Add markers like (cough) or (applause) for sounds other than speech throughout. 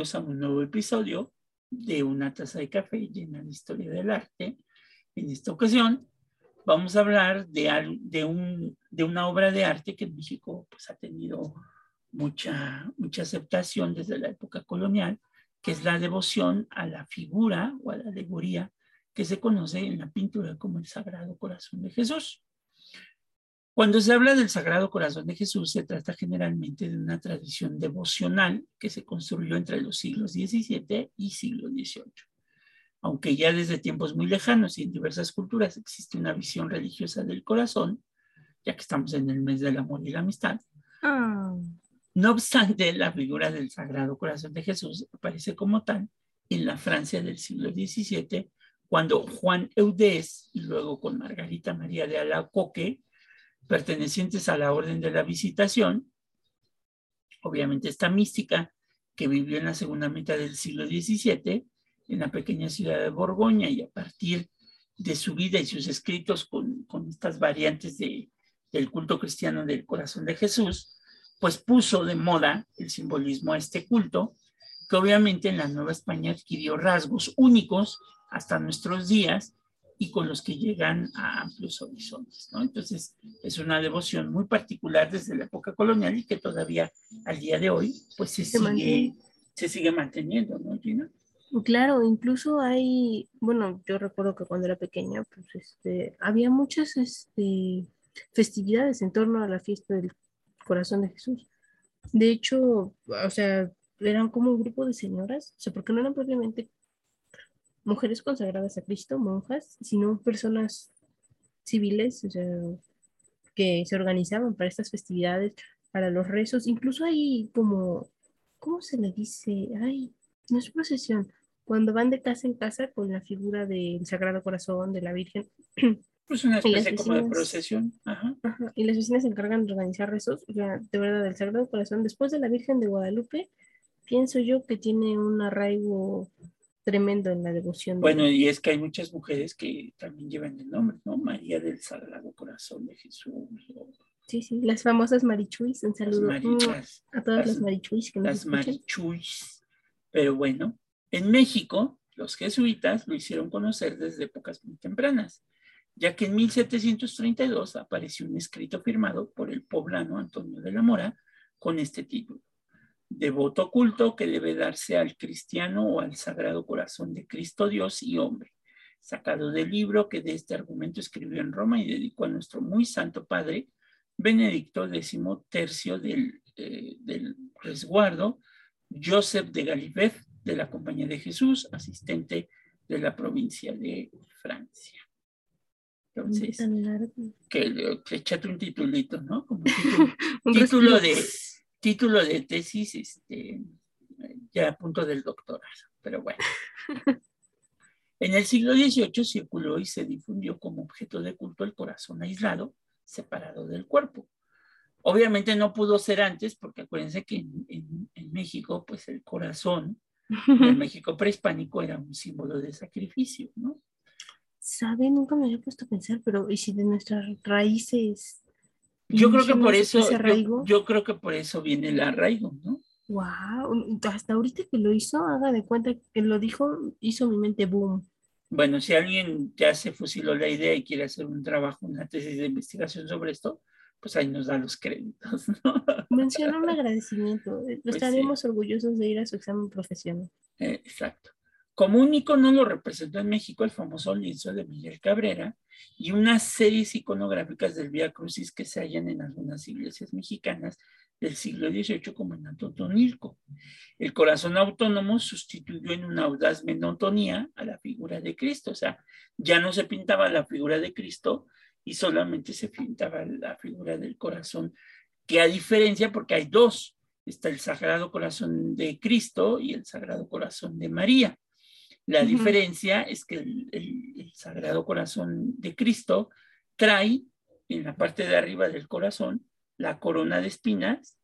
A un nuevo episodio de Una taza de café llena de historia del arte. En esta ocasión vamos a hablar de, de, un, de una obra de arte que en México pues, ha tenido mucha, mucha aceptación desde la época colonial, que es la devoción a la figura o a la alegoría que se conoce en la pintura como el Sagrado Corazón de Jesús. Cuando se habla del Sagrado Corazón de Jesús, se trata generalmente de una tradición devocional que se construyó entre los siglos XVII y siglo XVIII. Aunque ya desde tiempos muy lejanos y en diversas culturas existe una visión religiosa del corazón, ya que estamos en el mes del amor y la amistad, ah. no obstante, la figura del Sagrado Corazón de Jesús aparece como tal en la Francia del siglo XVII, cuando Juan Eudés y luego con Margarita María de Alacoque pertenecientes a la Orden de la Visitación, obviamente esta mística que vivió en la segunda mitad del siglo XVII en la pequeña ciudad de Borgoña y a partir de su vida y sus escritos con, con estas variantes de, del culto cristiano del corazón de Jesús, pues puso de moda el simbolismo a este culto, que obviamente en la Nueva España adquirió rasgos únicos hasta nuestros días y con los que llegan a amplios horizontes, ¿no? Entonces, es una devoción muy particular desde la época colonial y que todavía al día de hoy, pues se, sigue, se sigue manteniendo, ¿no, Gina? Claro, incluso hay, bueno, yo recuerdo que cuando era pequeña, pues este, había muchas este, festividades en torno a la fiesta del corazón de Jesús. De hecho, o sea, eran como un grupo de señoras, o sea, porque no eran propiamente mujeres consagradas a Cristo, monjas, sino personas civiles, o sea, que se organizaban para estas festividades, para los rezos, incluso hay como, ¿cómo se le dice? Ay, no es procesión, cuando van de casa en casa con la figura del Sagrado Corazón, de la Virgen. (clears throat) Pues una especie como de procesión. Ajá. Y las vecinas se encargan de organizar rezos, o sea, de verdad, del Sagrado Corazón. Después de la Virgen de Guadalupe, pienso yo que tiene un arraigo tremendo en la devoción. Bueno, y es que hay muchas mujeres que también llevan el nombre, ¿no? María del Sagrado Corazón de Jesús. Sí, sí, las famosas marichuis, un saludo a todas las, marichuis que nos Las marichuis. Pero bueno, en México, los jesuitas lo hicieron conocer desde épocas muy tempranas, ya que en 1732 apareció un escrito firmado por el poblano Antonio de la Mora con este título devoto culto que debe darse al cristiano o al sagrado corazón de Cristo Dios y hombre, sacado del libro que de este argumento escribió en Roma y dedicó a nuestro muy santo padre Benedicto X tercio del, eh, del resguardo, Joseph de Galivet de la Compañía de Jesús, asistente de la provincia de Francia. Entonces, que, que echate un titulito, ¿no? Como un (laughs) título de título de tesis este, ya a punto del doctorado, pero bueno. (laughs) En el siglo XVIII circuló y se difundió como objeto de culto el corazón aislado, separado del cuerpo. Obviamente no pudo ser antes, porque acuérdense que en, México, pues el corazón, en (laughs) México prehispánico, era un símbolo de sacrificio, ¿no? Sabe, nunca me había puesto a pensar, pero ¿y si de nuestras raíces yo creo que por eso, yo, creo que por eso viene el arraigo, ¿no? Wow, hasta ahorita que lo hizo, haga de cuenta que lo dijo, hizo mi mente boom. Bueno, si alguien ya se fusiló la idea y quiere hacer un trabajo, una tesis de investigación sobre esto, pues ahí nos da los créditos, ¿no? (laughs) Menciona un agradecimiento. Pues Estaremos orgullosos de ir a su examen profesional. Eh, exacto. Como un icono lo representó en México el famoso lienzo de Miguel Cabrera y unas series iconográficas del Vía Crucis que se hallan en algunas iglesias mexicanas del siglo XVIII como en Atotonilco. El corazón autónomo sustituyó en una audaz menotonía a la figura de Cristo, o sea, ya no se pintaba la figura de Cristo y solamente se pintaba la figura del corazón, que a diferencia, porque hay dos, está el Sagrado Corazón de Cristo y el Sagrado Corazón de María. La diferencia es que el, Sagrado Corazón de Cristo trae en la parte de arriba del corazón la corona de espinas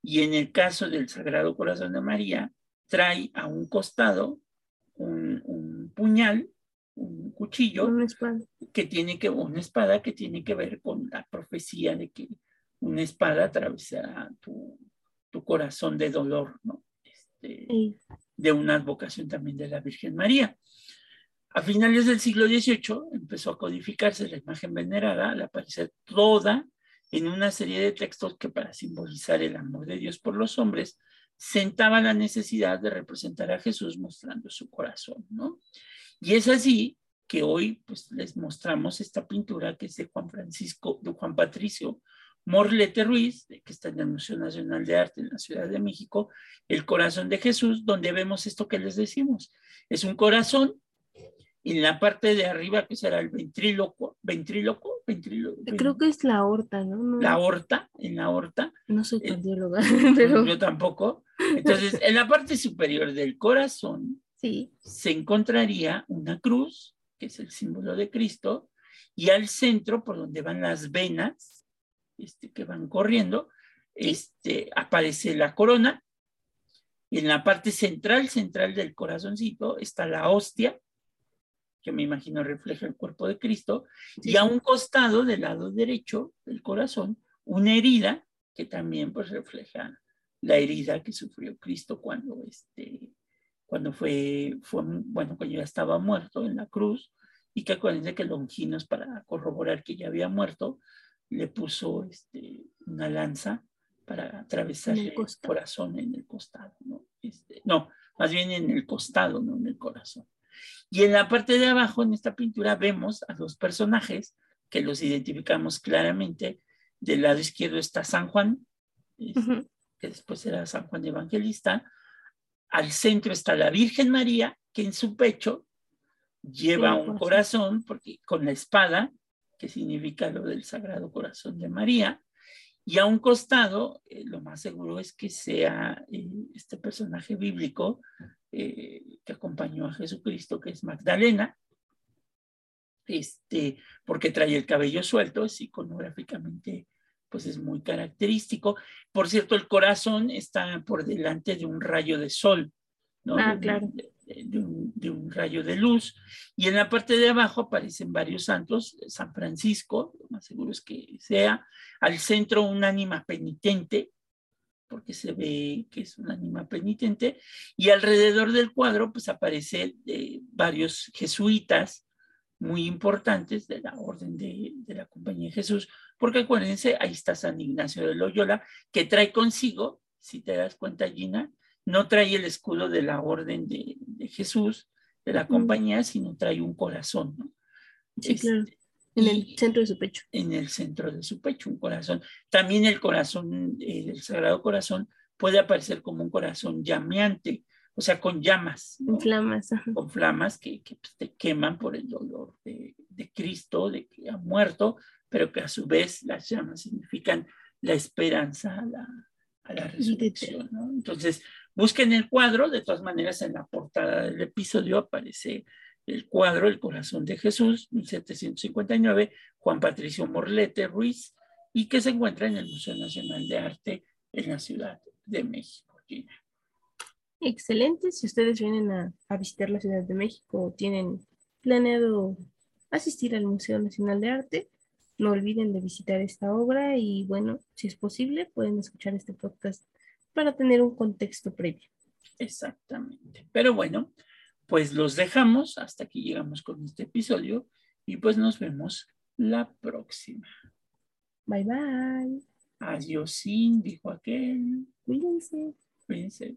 y en el caso del Sagrado Corazón de María trae a un costado un, puñal, un cuchillo que tiene que una espada que tiene que ver con la profecía de que una espada atravesará tu, tu corazón de dolor, ¿no? este, de una advocación también de la Virgen María. A finales del siglo XVIII empezó a codificarse la imagen venerada al aparecer toda en una serie de textos que para simbolizar el amor de Dios por los hombres sentaba la necesidad de representar a Jesús mostrando su corazón, ¿no? Y es así que hoy pues les mostramos esta pintura que es de Juan Francisco, de Juan Patricio Morlete Ruiz, que está en el Museo Nacional de Arte en la Ciudad de México, El Corazón de Jesús, donde vemos esto que les decimos. Es un corazón, y en la parte de arriba, que será el ventríloco, ventríloco, ventríloco. Creo que es la aorta, ¿no? La aorta, en la aorta. No soy eh, cardióloga, (laughs) pero... Yo tampoco. Entonces, en la parte superior del corazón (laughs) sí. se encontraría una cruz, que es el símbolo de Cristo, y al centro, por donde van las venas, este, que van corriendo, este, aparece la corona. Y en la parte central, central del corazoncito, está la hostia, que me imagino refleja el cuerpo de Cristo, y a un costado, del lado derecho del corazón, una herida que también pues refleja la herida que sufrió Cristo cuando, este, cuando fue, fue, bueno, cuando ya estaba muerto en la cruz, y que acuérdense que Longinos, para corroborar que ya había muerto, le puso este, una lanza para atravesar el, corazón en el costado, ¿no? Este, no, más bien en el costado, no en el corazón. Y en la parte de abajo, en esta pintura, vemos a dos personajes que los identificamos claramente. Del lado izquierdo está San Juan, este, que después era San Juan Evangelista. Al centro está la Virgen María, que en su pecho lleva un corazón, porque con la espada que significa lo del Sagrado Corazón de María. Y a un costado, eh, lo más seguro es que sea eh, este personaje bíblico eh, que acompañó a Jesucristo, que es Magdalena, este, porque trae el cabello suelto, es iconográficamente, pues es muy característico. Por cierto, el corazón está por delante de un rayo de sol, ¿no? Ah, claro de un, rayo de luz. Y en la parte de abajo aparecen varios santos, San Francisco, lo más seguro es que sea, al centro un ánima penitente, porque se ve que es un ánima penitente, y alrededor del cuadro pues aparecen eh, varios jesuitas muy importantes de la orden de, de, la Compañía de Jesús, porque acuérdense, ahí está San Ignacio de Loyola, que trae consigo, si te das cuenta Gina, no trae el escudo de la orden de, Jesús, de la compañía, sino trae un corazón, ¿no? Sí, claro. En el centro de su pecho. En el centro de su pecho, un corazón. También el corazón, el Sagrado Corazón, puede aparecer como un corazón llameante, o sea, con llamas. Con flamas. Con flamas que, pues, te queman por el dolor de, Cristo, de que ha muerto, pero que a su vez las llamas significan la esperanza, la, a la resurrección. ¿no? Entonces, busquen el cuadro, de todas maneras en la portada del episodio aparece el cuadro El corazón de Jesús, 1759, Juan Patricio Morlete Ruiz, y que se encuentra en el Museo Nacional de Arte en la Ciudad de México. Excelente, si ustedes vienen a, a visitar la Ciudad de México o tienen planeado asistir al Museo Nacional de Arte, no olviden de visitar esta obra y bueno, si es posible, pueden escuchar este podcast para tener un contexto previo. Exactamente. Pero bueno, pues los dejamos hasta aquí llegamos con este episodio y pues nos vemos la próxima. Bye bye. Adiós, dijo aquel. Cuídense. Cuídense.